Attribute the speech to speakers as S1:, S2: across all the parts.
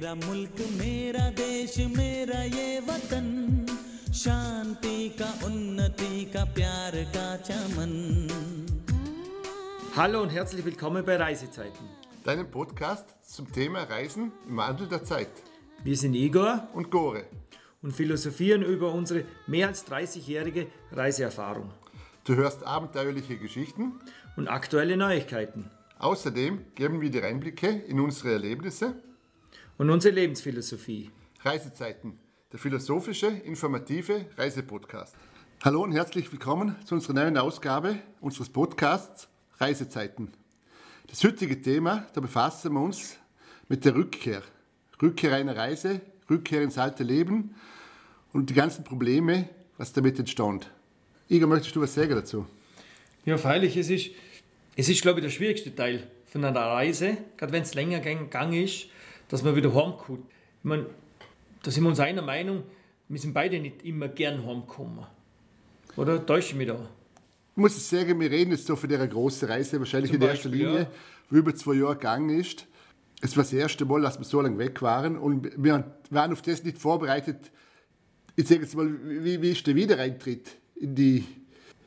S1: मेरा मुल्क मेरा देश मेरा ये वतन शांति का उन्नति का प्यार का चमन
S2: Hallo und herzlich willkommen bei Reisezeiten.
S3: Deinem Podcast zum Thema Reisen im Wandel der Zeit.
S2: Wir sind Igor
S3: Und Gore.
S2: und philosophieren über unsere mehr als 30-jährige Reiseerfahrung
S3: Du hörst abenteuerliche Geschichten.
S2: und aktuelle Neuigkeiten
S3: Außerdem geben wir dir Einblicke in unsere Erlebnisse.
S2: und unsere Lebensphilosophie.
S3: Reisezeiten, der philosophische, informative Reisepodcast. Hallo und herzlich willkommen zu unserer neuen Ausgabe unseres Podcasts Reisezeiten. Das heutige Thema, da befassen wir uns mit der Rückkehr. Rückkehr einer Reise, Rückkehr ins alte Leben und die ganzen Probleme, was damit entstand. Igor, möchtest du was sagen dazu?
S2: Ja, freilich, es ist, es ist, glaube ich, der schwierigste Teil von einer Reise, gerade wenn es länger gegangen ist, dass man wieder heimkommt. Ich meine, da sind wir uns einer Meinung, wir sind beide nicht immer gern heimgekommen. Oder täusche ich mich da?
S3: Ich muss sagen, wir reden jetzt so von dieser großen Reise, wahrscheinlich
S2: Zum
S3: in erster
S2: Beispiel,
S3: Linie,
S2: ja.
S3: die über zwei Jahre gegangen ist. Es war das erste Mal, dass wir so lange weg waren und wir waren auf das nicht vorbereitet. Ich sage jetzt mal, wie, wie ist der Wiedereintritt in die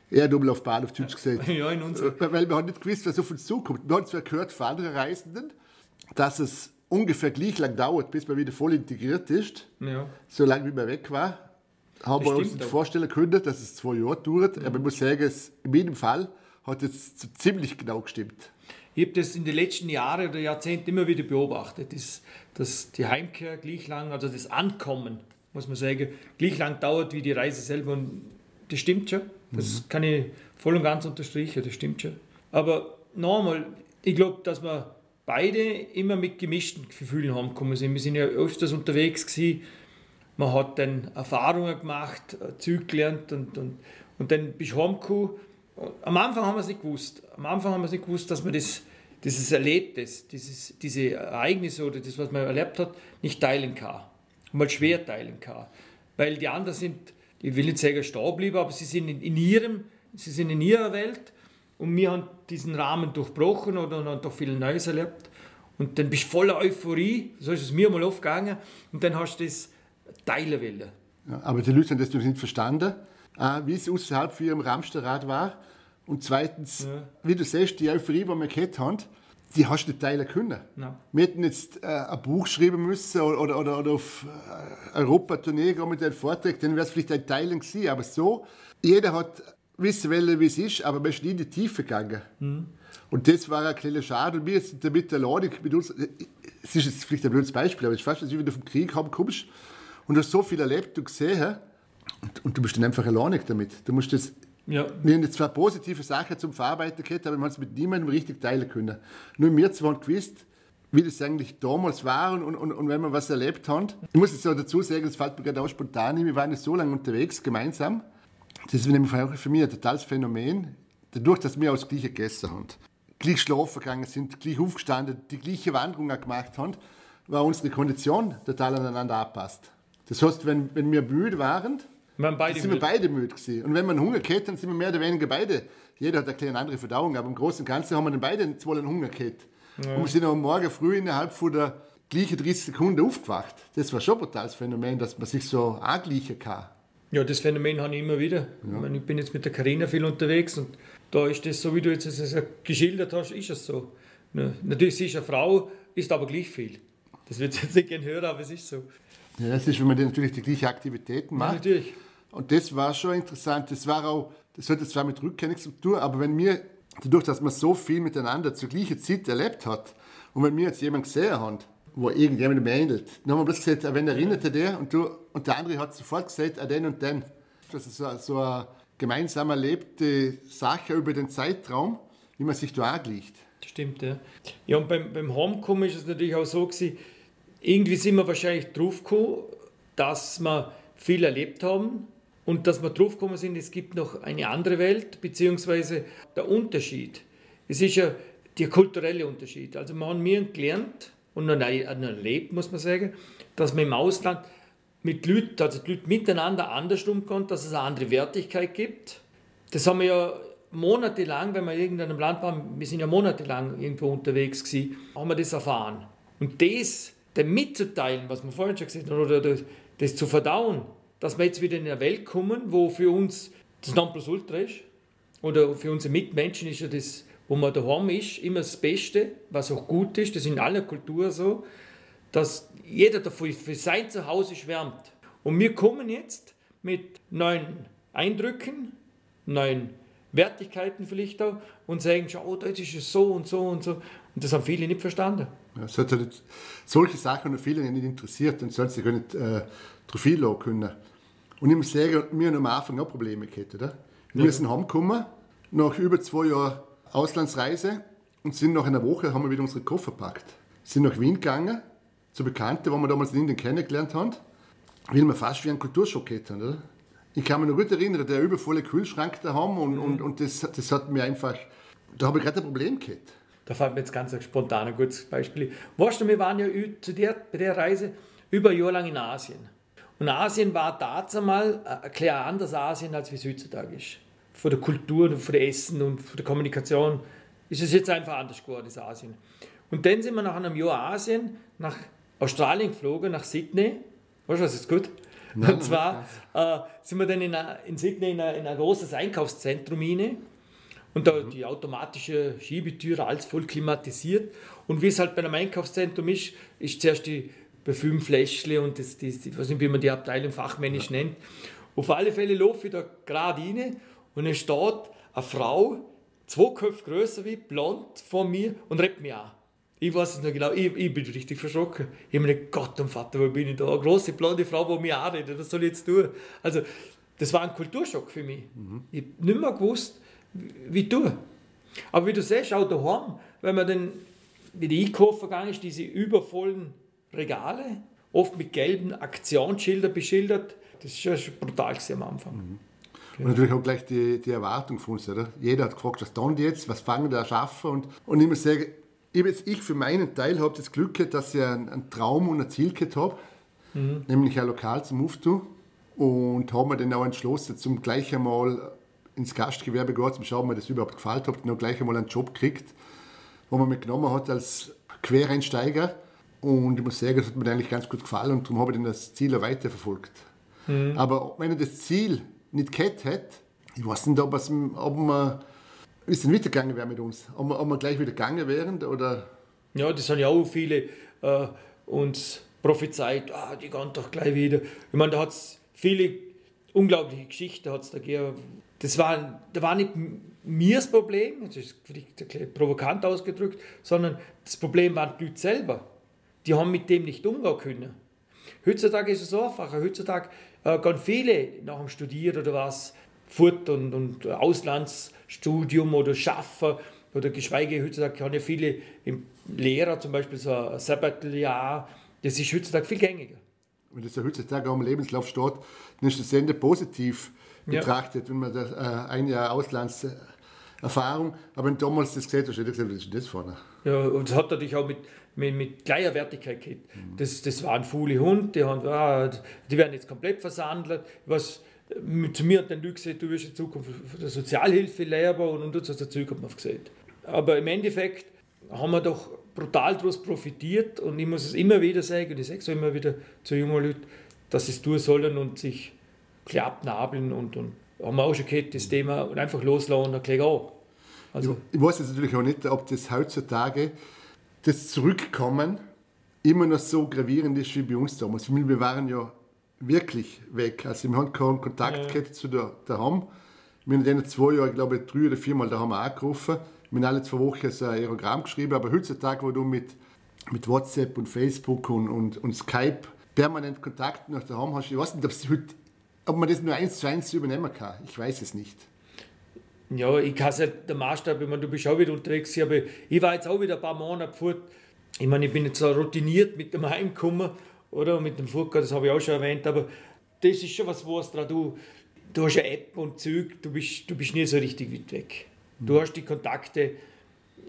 S3: Erdumlaufbahn auf Deutsch gesagt?
S2: Ja, in unserer.
S3: Weil wir haben nicht gewusst, was auf uns zukommt. Wir haben zwar gehört von anderen Reisenden, dass es ungefähr gleich lang dauert, bis man wieder voll integriert ist,
S2: Ja.
S3: so lange wie man weg war. Haben wir uns nicht vorstellen können, dass es zwei Jahre dauert. Aber ich muss sagen, es, in jedem Fall hat es ziemlich genau gestimmt.
S2: Ich habe das in den letzten Jahren oder Jahrzehnten immer wieder beobachtet, dass, dass die Heimkehr gleich lang, also das Ankommen, muss man sagen, gleich lang dauert wie die Reise selber. Und das stimmt schon. Das kann ich voll und ganz unterstreichen, das stimmt schon. Aber nochmal, ich glaube, dass wir beide immer mit gemischten Gefühlen heimgekommen sind. Wir sind ja öfters unterwegs gewesen. Man hat dann Erfahrungen gemacht, äh, Zeug gelernt und, und, und dann bist du heimgekommen. Am Anfang haben wir es nicht gewusst. Am Anfang haben wir es nicht gewusst, dass man das, dieses Erlebtes, dieses, diese Ereignisse oder das, was man erlebt hat, nicht teilen kann. Mal schwer teilen kann. Weil die anderen sind, ich will nicht sagen stehen geblieben, aber sie sind in, in, ihrem, sie sind in ihrer Welt und wir haben diesen Rahmen durchbrochen oder und haben doch viel Neues erlebt. Und dann bist du voller Euphorie, so ist es mir mal oft gegangen, und dann hast du das teilen wollen.
S3: Ja, aber die Leute haben das natürlich nicht verstanden, wie es außerhalb von ihrem Ramsterrad war. Und zweitens, wie du siehst, die Euphorie, die wir gehabt haben, die hast du nicht teilen können.
S2: Nein.
S3: Wir hätten jetzt äh, ein Buch schreiben müssen oder, oder, oder, oder auf äh, Europa-Tournee gehen mit einem Vortrag, dann wäre es vielleicht ein Teilen gewesen. Aber so, jeder hat wissen wollen, wie es ist, aber man ist nie in die Tiefe gegangen. Und das war ein kleiner Schade. Und wir sind damit alleine mit uns. Es ist jetzt vielleicht ein blödes Beispiel, aber es ist fast, als wenn du vom Krieg heimkommst und du hast so viel erlebt und gesehen und, und du bist dann einfach alleine damit. Du musst das
S2: Ja,
S3: wir haben jetzt zwar positive Sachen zum Verarbeiten gehabt, aber wir haben es mit niemandem richtig teilen können. Nur wir zwei haben gewusst, wie das eigentlich damals war und, und, und wenn wir was erlebt haben. Ich muss jetzt auch dazu sagen, das fällt mir gerade auch spontan ein, wir waren jetzt so lange unterwegs, gemeinsam. Das ist nämlich auch für mich ein totales Phänomen, dadurch, dass wir auch das Gleiche gegessen haben. Gleich schlafen gegangen sind, gleich aufgestanden, die gleiche Wanderung gemacht haben, war unsere Kondition total aneinander angepasst. Das heißt, wenn, wenn wir müde waren,
S2: wir haben beide
S3: sind wir
S2: müde.
S3: beide müde gewesen. Und wenn man Hunger gehabt, dann sind wir mehr oder weniger beide. Jeder hat eine kleine andere Verdauung, aber im Großen und Ganzen haben wir dann beide zwar einen Hunger gehabt. Und wir sind am Morgen früh innerhalb von der gleichen 30 Sekunden aufgewacht. Das war schon ein brutales Phänomen, dass man sich so angleichen kann.
S2: Ja, das Phänomen habe ich immer wieder. Ich, meine, ich bin jetzt mit der Karina viel unterwegs und da ist das so, wie du jetzt es geschildert hast, ist es so. Ja, natürlich, sie ist eine Frau, ist aber gleich viel. Das wird jetzt nicht gerne hören, aber es ist so.
S3: Ja, das ist, wenn man natürlich die gleichen Aktivitäten
S2: Ja,
S3: macht.
S2: natürlich.
S3: Und das war schon interessant. Das war auch, das hat jetzt zwar mit Rückkehr nichts zu tun, aber wenn wir, dadurch, dass man so viel miteinander zur gleichen Zeit erlebt hat, und wenn wir jetzt jemanden gesehen haben, wo irgendjemandem ähnelt, dann haben wir bloß gesagt, an wen erinnert er der? Und, und der andere hat sofort gesagt, an den und den. Das ist so, so eine gemeinsam erlebte Sache über den Zeitraum, wie man sich da angleicht.
S2: Das stimmt, ja. Ja, und beim, beim Homekommen ist es natürlich auch so gewesen, irgendwie sind wir wahrscheinlich draufgekommen, dass wir viel erlebt haben und dass wir draufgekommen sind, es gibt noch eine andere Welt, beziehungsweise der Unterschied. Es ist ja der kulturelle Unterschied. Also wir haben mir gelernt und noch erlebt, muss man sagen, dass man im Ausland mit Leuten, also die Leute miteinander anders umgehen, dass es eine andere Wertigkeit gibt. Das haben wir ja monatelang, wenn wir in irgendeinem Land waren, wir sind ja monatelang irgendwo unterwegs gewesen, haben wir das erfahren. Und das dem mitzuteilen, was wir vorhin schon gesagt haben, oder das, das zu verdauen, dass wir jetzt wieder in eine Welt kommen, wo für uns das Nonplusultra ist, oder für unsere Mitmenschen ist ja das, wo man daheim ist, immer das Beste, was auch gut ist, das ist in aller Kultur so, dass jeder dafür für sein Zuhause schwärmt. Und wir kommen jetzt mit neuen Eindrücken, neuen Wertigkeiten vielleicht auch und sagen, schau, das ist es so und so und so. Und das haben viele nicht verstanden.
S3: Ja, es hat halt solche Sachen noch viele nicht interessiert und sonst sich nicht äh, drauf einlassen können. Und ich muss sagen, wir haben am Anfang auch Probleme gehabt. Oder? Wir ja. sind heimgekommen, nach über zwei Jahren Auslandsreise und sind nach einer Woche, haben wir wieder unsere Koffer gepackt. Sind nach Wien gegangen, zu Bekannten, wo wir damals in Indien kennengelernt haben, weil wir fast wie einen Kulturschock hatten. Oder? Ich kann mich noch gut erinnern, der übervolle Kühlschrank da haben und, mhm. und, und das, das hat mir einfach, da habe ich gerade ein Problem gehabt.
S2: Da fällt mir jetzt ganz ein spontan ein gutes Beispiel. Weißt du, wir waren ja zu der, bei der Reise über ein Jahr lang in Asien. Und Asien war damals ein klar anders Asien, als wie es heutzutage ist. Von der Kultur, von der Essen und von der Kommunikation ist es jetzt einfach anders geworden, das Asien. Und dann sind wir nach einem Jahr Asien nach Australien geflogen, nach Sydney. Weißt du, was ist gut? Nein, und zwar äh, sind wir dann in, a, in Sydney in ein, in ein großes Einkaufszentrum hinein. Und da mhm. die automatische Schiebetüre, alles voll klimatisiert. Und wie es halt bei einem Einkaufszentrum ist, ist zuerst die Parfümfläschle und das, das, ich weiß nicht, wie man die Abteilung fachmännisch ja. nennt. Auf alle Fälle laufe ich da gerade rein und es steht eine Frau, zwei Köpfe größer wie, blond vor mir und redet mich an. Ich weiß es noch genau, ich, ich bin richtig verschrocken. Ich habe mir gedacht, Gott und Vater, wo bin ich da? Eine große blonde Frau, die mich anredet, was soll ich jetzt tun? Also, das war ein Kulturschock für mich. Mhm. Ich habe nicht mehr gewusst, wie du. Aber wie du siehst, auch daheim, wenn man dann wieder einkaufen gegangen ist, diese übervollen Regale, oft mit gelben Aktionsschildern beschildert, das ist ja schon brutal am Anfang. Mhm.
S3: Und natürlich auch gleich die, die Erwartung von uns. Oder? Jeder hat gefragt, was tun die jetzt, was fangen die an schaffen? Und, und ich muss sagen, ich, ich für meinen Teil habe das Glück gehabt, dass ich einen, einen Traum und ein Ziel gehabt habe, mhm. nämlich ein Lokal zum Muftu. Und habe mir dann auch entschlossen, zum gleich einmal ins Gastgewerbe gehen, zum schauen, ob mir das überhaupt gefällt. Habe dann auch gleich einmal einen Job gekriegt, wo man mich genommen hat als Quereinsteiger. Und ich muss sagen, das hat mir eigentlich ganz gut gefallen und darum habe ich dann das Ziel auch weiterverfolgt. Mhm. Aber wenn ich das Ziel nicht gehabt hätte, ich weiß nicht, ob, es, ob wie es denn weitergegangen wäre mit uns? Ob wir, ob wir gleich wieder gegangen wären? Oder?
S2: Ja, das haben ja auch viele äh, uns prophezeit, ah, die gehen doch gleich wieder. Ich meine, da hat es viele unglaubliche Geschichten hat's da gegeben. Das war, da war nicht mir das Problem, das ist vielleicht provokant ausgedrückt, sondern das Problem waren die Leute selber. Die haben mit dem nicht umgehen können. Heutzutage ist es einfacher. Heutzutage äh, gehen viele nach dem Studieren oder was fort und, und Auslandsstudium oder Schaffen oder geschweige heutzutage haben ja viele Lehrer zum Beispiel so ein Sabbatjahr, das ist heutzutage viel gängiger.
S3: Wenn das ja heutzutage auch im Lebenslauf steht, dann ist das sehr positiv betrachtet, ja. wenn man das, äh, ein Jahr Auslandserfahrung, aber wenn damals das gesehen hast, hätte ich gesagt, was ist das vorne?
S2: Ja, und das hat natürlich auch mit, mit, mit gleicher Wertigkeit gehabt. Mhm. Das, das war ein faule Hund, die, haben, ah, die werden jetzt komplett versandelt, was zu mir hat dann Leute gesagt, du wirst in Zukunft der Sozialhilfelehrer und, und das hat der Zukunft gesagt. Aber im Endeffekt haben wir doch brutal daraus profitiert und ich muss es immer wieder sagen, und ich sage es immer wieder zu jungen Leuten, dass sie es tun sollen und sich abnabeln und, und haben wir auch schon gehört, das Thema und einfach loslassen und gleich an.
S3: Also, ich weiß jetzt natürlich auch nicht, ob das heutzutage das Zurückkommen immer noch so gravierend ist wie bei uns damals. Wir waren ja wirklich weg. Also wir haben keinen Kontakt ja. zu der, der Ham. Wir haben in den zwei Jahren, glaube ich, drei oder viermal da haben wir angerufen. Wir haben alle zwei Wochen so ein Aerogramm geschrieben, aber heutzutage, wo du mit, mit WhatsApp und Facebook und, und, und Skype permanent Kontakt nach der Ham hast, ich weiß nicht, heute, ob man das nur eins zu eins übernehmen kann. Ich weiß es nicht.
S2: Ja, ich kann es halt, der Maßstab, ich meine, du bist auch wieder unterwegs, aber ich war jetzt auch wieder ein paar Monate fort. Ich meine, ich bin jetzt so routiniert mit dem Heimkommen oder? mit dem Furka, das habe ich auch schon erwähnt, aber das ist schon was, was dran, du, du hast eine App und Zeug, du bist, du bist nie so richtig weit weg. Du mhm. hast die Kontakte,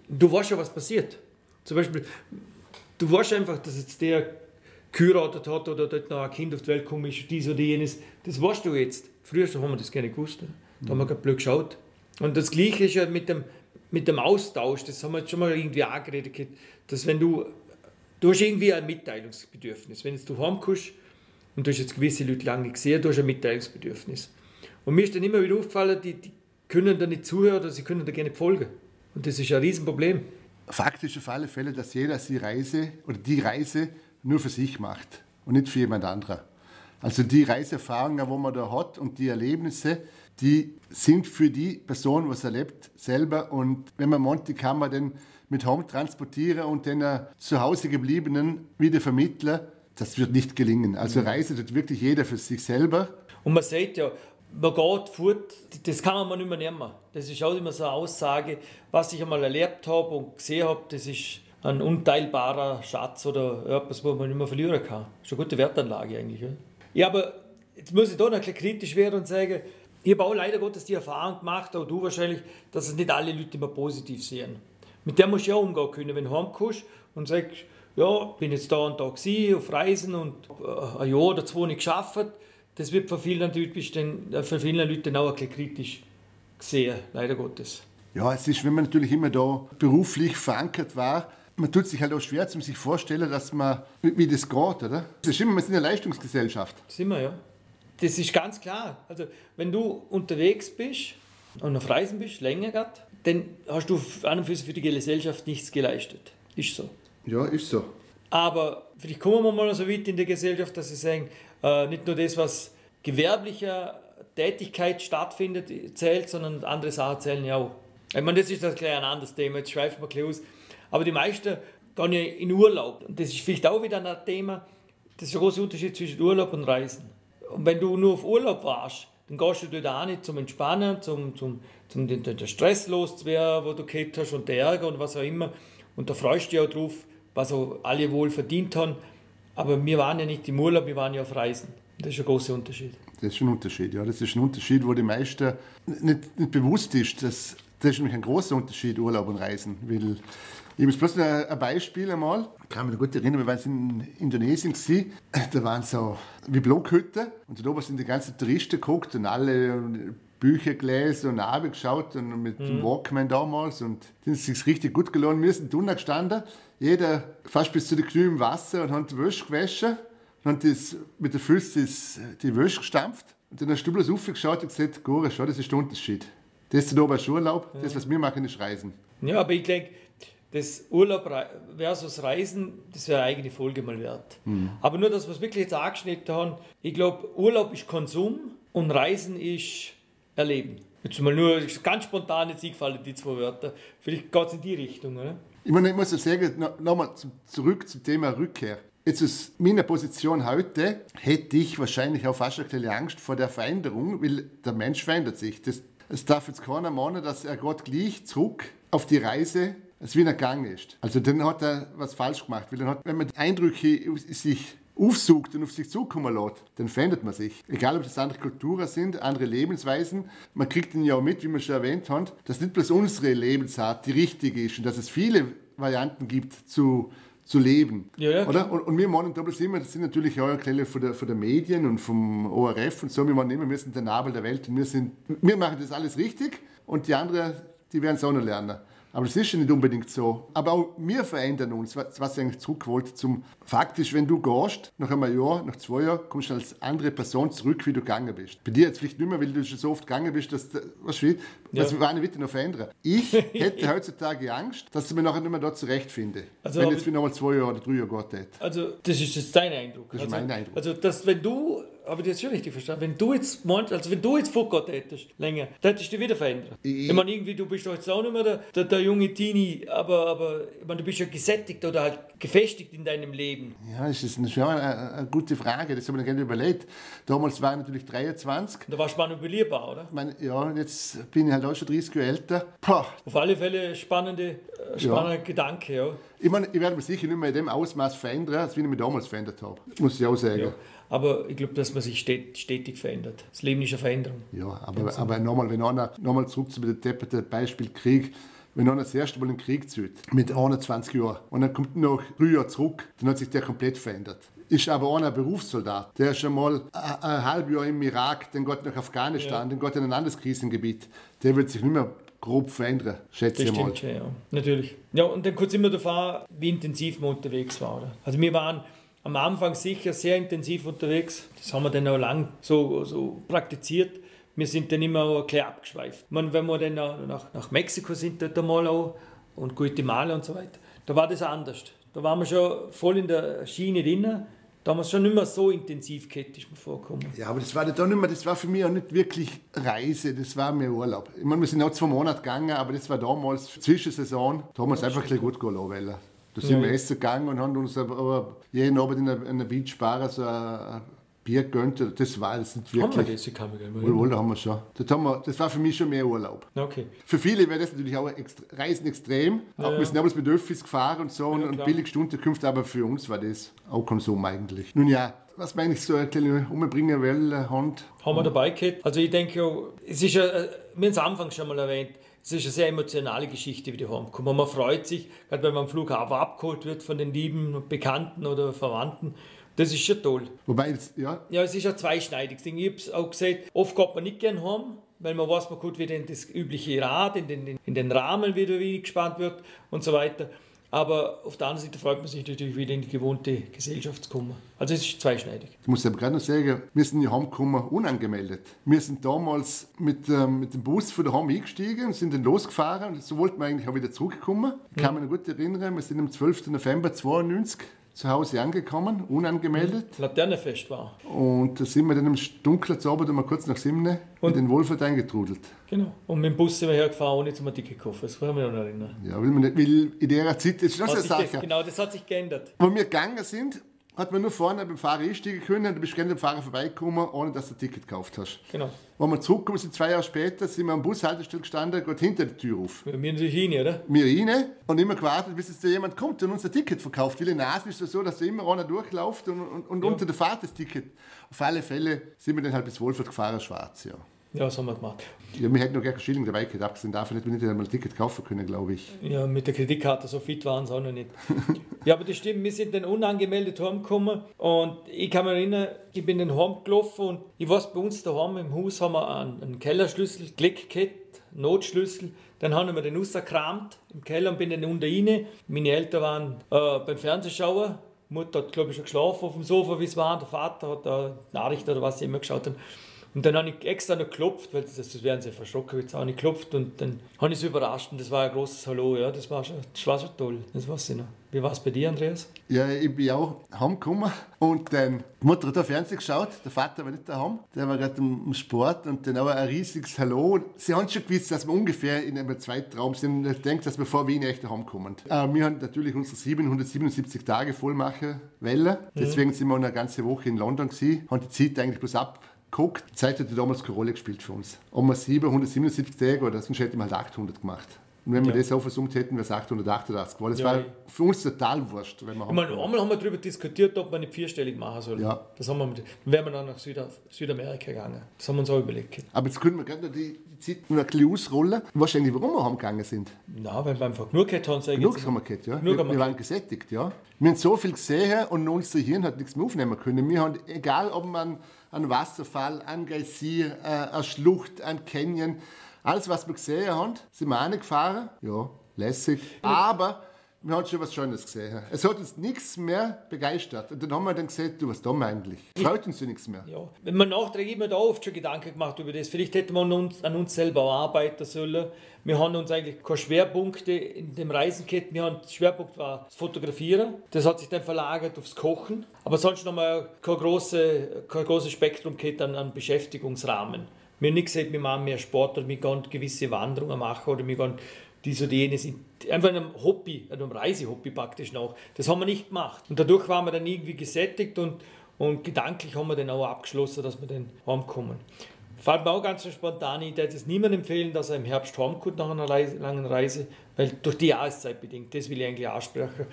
S2: du weißt schon, was passiert. Zum Beispiel, du weißt einfach, dass jetzt der geheiratet hat oder dort noch ein Kind auf die Welt gekommen ist, dies oder jenes, das weißt du jetzt. Früher haben wir das nicht gewusst. Da haben wir gerade blöd geschaut. Und das Gleiche ist ja mit dem, mit dem Austausch, das haben wir jetzt schon mal irgendwie angeredet, dass wenn du du hast irgendwie ein Mitteilungsbedürfnis. Wenn jetzt du heimkommst und du hast jetzt gewisse Leute lange nicht gesehen, du hast ein Mitteilungsbedürfnis. Und mir ist dann immer wieder aufgefallen, die, die können da nicht zuhören oder sie können da gerne nicht folgen. Und das ist ein Riesenproblem.
S3: Fakt ist auf alle Fälle, dass jeder die Reise oder die Reise nur für sich macht und nicht für jemand anderen. Also die Reiseerfahrungen, wo man da hat und die Erlebnisse, die sind für die Person, was erlebt, selber. Und wenn man meint, die kann man dann mit Home transportieren und den äh, zu Hause gebliebenen wieder vermitteln, das wird nicht gelingen. Also Reise tut wirklich jeder für sich selber.
S2: Und man sieht ja, man geht fort, das kann man nicht mehr nehmen. Das ist auch immer so eine Aussage, was ich einmal erlebt habe und gesehen habe, das ist ein unteilbarer Schatz oder etwas, wo man nicht mehr verlieren kann. Das ist eine gute Wertanlage eigentlich. Ja, ja aber jetzt muss ich da noch ein kritisch werden und sagen, ich habe auch leider Gottes die Erfahrung gemacht, auch du wahrscheinlich, dass es nicht alle Leute immer positiv sehen. Mit der musst du ja umgehen können, wenn du heimkommst und sagst, ja, bin jetzt da und da gewesen, auf Reisen und äh, ein Jahr oder zwei nicht geschafft. Das wird von vielen, den, äh, von vielen Leuten auch ein bisschen kritisch gesehen, leider Gottes.
S3: Ja, es ist, wenn man natürlich immer da beruflich verankert war, man tut sich halt auch schwer, um sich vorstellen, dass man, wie, das geht, oder? Das ist immer, wir sind eine Leistungsgesellschaft.
S2: Sind wir, ja. Das ist ganz klar. Also, wenn du unterwegs bist und auf Reisen bist, länger gerade, dann hast du an und für für die Gesellschaft nichts geleistet. Ist so.
S3: Ja, ist so.
S2: Aber vielleicht kommen wir mal so weit in der Gesellschaft, dass sie sagen, äh, nicht nur das, was gewerblicher Tätigkeit stattfindet, zählt, sondern andere Sachen zählen ja auch. Ich meine, das ist das gleich ein anderes Thema, jetzt schweifen wir bisschen aus. Aber die meisten gehen ja in Urlaub. Und das ist vielleicht auch wieder ein Thema. Das ist ein großer Unterschied zwischen Urlaub und Reisen. Und wenn du nur auf Urlaub warst, dann gehst du dort auch nicht zum Entspannen, zum, zum, zum den, den Stress loszuwerden, wo du gehabt hast und den Ärger und was auch immer. Und da freust du dich auch drauf, was auch alle wohl verdient haben. Aber wir waren ja nicht im Urlaub, wir waren ja auf Reisen. Das ist ein großer Unterschied.
S3: Das ist ein Unterschied, ja. Das ist ein Unterschied, wo die meisten nicht, nicht bewusst ist. Das, das ist nämlich ein großer Unterschied, Urlaub und Reisen. Weil ich habe bloß ein, ein Beispiel einmal. Ich kann mich noch gut erinnern, wir waren in Indonesien. Gewesen. Da waren so wie Blockhütten. Und da oben sind die ganzen Touristen geguckt und alle Bücher gelesen und Abend geschaut und mit dem Walkman damals. Und ist es sich richtig gut gelohnt. Wir sind unten gestanden, jeder fast bis zu den Knie im Wasser und haben die Wäsche gewaschen. Und das, mit den Füßen die Wäsche gestampft. Und dann hast du bloß aufgeschaut und gesagt, Gore, schau, das ist der Unterschied. Das ist da oben ist Urlaub, das, was wir machen, ist Reisen.
S2: Ja, aber ich denke, das Urlaub versus Reisen, das wäre eine eigene Folge mal wert. Aber nur, dass wir es wirklich jetzt angeschnitten haben, ich glaube, Urlaub ist Konsum und Reisen ist Erleben. Jetzt mal nur ganz spontan jetzt eingefallen, die zwei Wörter. Vielleicht geht es in die Richtung, oder?
S3: Ich, meine, ich muss ja sagen, no- nochmal zurück zum Thema Rückkehr. Jetzt aus meiner Position heute hätte ich wahrscheinlich auch fast eine Angst vor der Veränderung, weil der Mensch verändert sich. Das, es darf jetzt keiner meinen, dass er gerade gleich zurück auf die Reise, als wie er gegangen ist. Also dann hat er was falsch gemacht. Weil dann hat, wenn man die Eindrücke sich aufsucht und auf sich zukommen lässt, dann verändert man sich. Egal, ob das andere Kulturen sind, andere Lebensweisen. Man kriegt dann ja auch mit, wie wir schon erwähnt haben, dass nicht bloß unsere Lebensart die richtige ist und dass es viele Varianten gibt zu, zu leben.
S2: Ja, ja,
S3: Oder? Und, und wir meinen bloß immer, das sind natürlich auch Quelle von der, von der Medien und vom ORF und so, wir meinen immer, wir sind der Nabel der Welt und wir, sind, wir machen das alles richtig und die anderen, die werden es auch noch lernen. Aber das ist ja nicht unbedingt so. Aber auch wir verändern uns, was, was ich eigentlich zurückwollte zum faktisch, wenn du gehst, nach einem Jahr, nach zwei Jahren, kommst du als andere Person zurück, wie du gegangen bist. Bei dir jetzt vielleicht nicht mehr, weil du schon so oft gegangen bist, dass, was du, dass wir wollen wieder noch verändern. Ich hätte heutzutage Angst, dass ich mich nachher nicht mehr dort zurechtfinde.
S2: Also,
S3: wenn jetzt wieder nochmal zwei Jahre oder drei Jahre geht.
S2: Also, das ist jetzt dein Eindruck.
S3: Das ist
S2: also,
S3: mein Eindruck.
S2: Also, dass, wenn du, aber das ist schon richtig verstanden, wenn du jetzt meinst, also wenn du jetzt vorgegangen hättest, länger, dann hättest du dich wieder verändert. Ich,
S3: Ich-
S2: meine, irgendwie, du bist doch jetzt auch nicht mehr der, der, der junge Teenie, aber, aber ich meine, du bist ja gesättigt oder halt gefestigt in deinem Leben.
S3: Ja, das ist eine, schon eine, eine gute Frage. Das habe ich mir gerne überlegt. Damals war ich natürlich 23.
S2: Da warst du manipulierbar, oder?
S3: Ich meine, ja, und jetzt bin ich halt auch schon 30 Jahre älter. Pah,
S2: Auf alle Fälle spannende, äh, spannender Gedanke, ja.
S3: ich meine, ich werde mich sicher nicht mehr in dem Ausmaß verändern, als wie ich mich damals verändert habe. Muss ich auch sagen.
S2: ja. Aber ich glaube, dass man sich stet- stetig verändert. Das Leben ist eine Veränderung.
S3: Ja, aber, aber nochmal, wenn einer, nochmal zurück zu dem depperten Beispiel Krieg, wenn einer das erste Mal in den Krieg zieht, mit 21 Jahren, und dann kommt noch drei Jahre zurück, dann hat sich der komplett verändert. Ist aber einer ein Berufssoldat, der ist schon mal ein, ein halbes Jahr im Irak, dann geht nach Afghanistan, dann geht in ein anderes Krisengebiet, der wird sich nicht mehr grob verändern, schätze
S2: Das
S3: ich mal.
S2: stimmt schon, ja. Natürlich. Ja, und dann kurz immer davon, wie intensiv wir unterwegs waren. Also wir waren am Anfang sicher sehr intensiv unterwegs. Das haben wir dann auch lang so, so praktiziert. Wir sind dann immer auch ein bisschen abgeschweift. Meine, wenn wir dann nach, nach, nach Mexiko sind, dort einmal auch, und Guatemala und so weiter, da war das anders. Da waren wir schon voll in der Schiene drin. Da haben wir es schon nicht mehr so intensiv gehabt, ist mir vorgekommen.
S3: Ja, aber das war dann nicht mehr, das war für mich auch nicht wirklich Reise, das war mehr Urlaub. Ich meine, wir sind auch zwei Monate gegangen, aber das war damals Zwischensaison, da haben wir es einfach ein bisschen gut gehen lassen. Da sind wir essen gegangen und haben uns aber- jeden Abend in einer, in einer so ein Bier gegönnt. Das war das nicht
S2: Haben wir
S3: wirklich.
S2: das? Ich kann mich
S3: Wohl, wohl, da haben wir schon. Das, haben wir, das war für mich schon mehr Urlaub.
S2: Okay.
S3: Für viele wäre das natürlich auch extra, Reisen extrem. Auch wir sind damals mit Öffis gefahren und so und, und
S2: klar.
S3: billig Stundenkunft, aber für uns war das auch Konsum eigentlich. Nun ja, was wir eigentlich so ein bisschen umbringen wollen, Hand.
S2: haben wir dabei gehabt. Also ich denke, ja, es ist ja, äh, wir haben es anfangs schon mal erwähnt, es ist eine sehr emotionale Geschichte, wie die heimkommen. Man freut sich, gerade wenn man am Flughafen abgeholt wird von den lieben Bekannten oder Verwandten. Das ist schon toll.
S3: Wobei, das, ja,
S2: Ja, es ist ein zweischneidiges Ding. Ich habe es auch gesagt, oft geht man nicht gern heim, weil man weiß, man kommt wieder in das übliche Rad, in den, in den Rahmen wieder wenig gespannt wird und so weiter. Aber auf der anderen Seite freut man sich natürlich wieder in die gewohnte Gesellschaft zu kommen. Also es ist zweischneidig.
S3: ich muss aber gerade noch sagen, wir sind ja heimgekommen unangemeldet. Wir sind damals mit, ähm, mit dem Bus von daheim eingestiegen und sind dann losgefahren und so wollten wir eigentlich auch wieder zurückkommen. Ich kann mich noch gut erinnern, wir sind am 12. November 92 zu Hause angekommen, unangemeldet.
S2: Laternenfest war.
S3: Und da sind wir dann am Dunkeln zu Abend, mal kurz nach Simne, in den Wohlfahrt eingetrudelt.
S2: Genau. Und mit dem Bus sind wir hergefahren, ohne zum Ticket kaufen. Das kann ich mich noch erinnern.
S3: Ja, will man nicht, weil in der Zeit, das ist
S2: Hat
S3: eine Sache.
S2: das, genau, das hat sich geändert.
S3: Wo wir gegangen sind, hat man nur vorne beim Fahrer einsteigen können und du bist gerne am Fahrer vorbeigekommen, ohne dass du ein Ticket gekauft hast.
S2: Genau.
S3: Als wir zurückgekommen sind, zwei Jahre später, sind wir am Bushaltestelle gestanden, geht hinter der Tür auf.
S2: Wir sind hin, oder?
S3: Wir rein und immer gewartet, bis jetzt da jemand kommt und uns ein Ticket verkauft. Weil in Nasen ist es so, dass da immer einer durchläuft und, und, und unter der Fahrt das Ticket. Auf alle Fälle sind wir dann halt bis Wohlfahrt gefahren, schwarz, ja.
S2: Ja, das haben wir gemacht.
S3: ja wir hätten noch gar keinen Schilling dabei gehabt, abgesehen davon hätten wir nicht einmal ein Ticket kaufen können, glaube ich.
S2: Ja, mit der Kreditkarte, so fit waren sie auch noch nicht. ja, aber das stimmt, wir sind dann unangemeldet heimgekommen und ich kann mich erinnern, ich bin dann heimgelaufen und ich weiß, bei uns daheim im Haus haben wir einen, einen Kellerschlüssel, Klick gehabt, Notschlüssel. Dann haben wir den rausgekramt im Keller und bin dann unten rein. Meine Eltern waren äh, beim Fernsehschauen. Mutter hat, glaube ich, schon geschlafen auf dem Sofa, wie es war. Der Vater hat da Nachrichten oder was sie immer geschaut haben. Und dann habe ich extra noch geklopft, weil das, das wären sie verschrocken, jetzt habe ich geklopft und dann habe ich sie überrascht und das war ein großes Hallo, ja, das war schon, das war schon toll, das weiß ich noch. Wie war es bei dir, Andreas?
S3: Ja, ich bin auch heimgekommen und dann, die Mutter hat auf Fernsehen geschaut, der Vater war nicht daheim, der war gerade im Sport und dann auch ein riesiges Hallo. Und Sie haben schon gewusst, dass wir ungefähr in einem Zeitraum sind und ich denke, dass wir vor Wien echt daheim kommen. Äh, wir haben natürlich unsere 777 Tage voll machen wollen, deswegen sind wir eine ganze Woche in London gewesen, haben die Zeit eigentlich bloß abgeguckt. Die Zeit hat damals keine Rolle gespielt für uns. Ob wir 777 Tage oder sonst hätten wir halt 800 gemacht. Und wenn wir
S2: Ja.
S3: das aufgesummt hätten, wäre es 888 geworden. Das
S2: Ja,
S3: war für uns total wurscht. Wenn wir
S2: Ich meine, einmal haben wir darüber diskutiert, ob man nicht vierstellig machen soll.
S3: Ja.
S2: Das haben wir, mit- dann wären wir dann nach Süda, Südamerika gegangen. Das haben wir uns auch überlegt.
S3: Aber jetzt können wir gerne die, die Zeit noch ein bisschen ausrollen. Wahrscheinlich, warum wir heimgegangen sind.
S2: Na, weil wir einfach genug gehabt haben, sage ich
S3: Genug
S2: jetzt.
S3: haben wir gehabt, ja. Wir
S2: wir
S3: waren gesättigt, ja. Wir haben so viel gesehen und unser Hirn hat nichts mehr aufnehmen können. Wir haben, egal ob man einen Wasserfall, einen Geysir, äh, eine Schlucht, einen Canyon, alles, was wir gesehen haben, sind wir gefahren. Ja, lässig. Aber wir haben schon was Schönes gesehen. Es hat uns nichts mehr begeistert. Und dann haben wir dann gesagt, du, was tun wir eigentlich? Freut uns ja nichts mehr.
S2: Ja. Wenn man nachträgt, ich mir da oft schon Gedanken gemacht über das. Vielleicht hätte man uns, an uns selber auch arbeiten sollen. Wir haben uns eigentlich keine Schwerpunkte in dem Reisen gehabt. Wir haben, der Schwerpunkt war das Fotografieren. Das hat sich dann verlagert aufs Kochen. Aber sonst noch mal kein, große, kein großes Spektrum gehabt an, an Beschäftigungsrahmen. Wir haben nicht gesagt, wir machen mehr Sport oder wir gehen gewisse Wanderungen machen oder wir gehen dies oder jenes. in- Einfach einem Hobby, einem Reisehobby praktisch nach. Das haben wir nicht gemacht. Und dadurch waren wir dann irgendwie gesättigt und, und gedanklich haben wir dann auch abgeschlossen, dass wir dann heimkommen. Fällt mir auch ganz so spontan, ich würde es niemandem empfehlen, dass er im Herbst heimkommt nach einer Reise, langen Reise, weil durch die Jahreszeit bedingt, das will ich eigentlich ansprechen.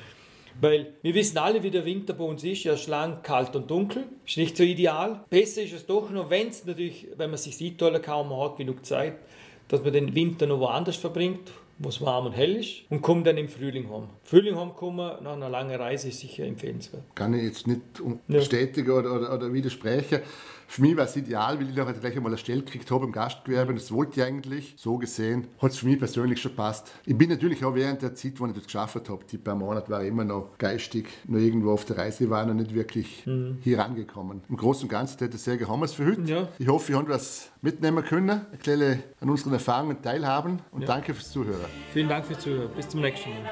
S2: Weil wir wissen alle, wie der Winter bei uns ist, ja schlank, kalt und dunkel. Ist nicht so ideal. Besser ist es doch noch, wenn es natürlich, wenn man sich sieht, kann, man hat genug Zeit, dass man den Winter noch woanders verbringt, wo es warm und hell ist und komme dann im Frühling heim. Frühling heimkommen nach einer langen Reise ist sicher empfehlenswert.
S3: Kann ich jetzt nicht bestätigen ja. oder, oder, oder widersprechen. Für mich war es ideal, weil ich nachher gleich einmal eine Stelle gekriegt habe im Gastgewerbe das wollte ich eigentlich. So gesehen hat es für mich persönlich schon passt. Ich bin natürlich auch während der Zeit, wo ich das geschafft habe, die paar Monate war ich immer noch geistig, noch irgendwo auf der Reise, war noch nicht wirklich mhm. hier rangekommen. Im Großen und Ganzen hätte ich wir es für heute. Ja. Ich hoffe, wir haben was mitnehmen können, ein bisschen an unseren Erfahrungen teilhaben und ja. danke fürs Zuhören.
S2: Vielen Dank fürs Zuhören. Bis zum nächsten Mal.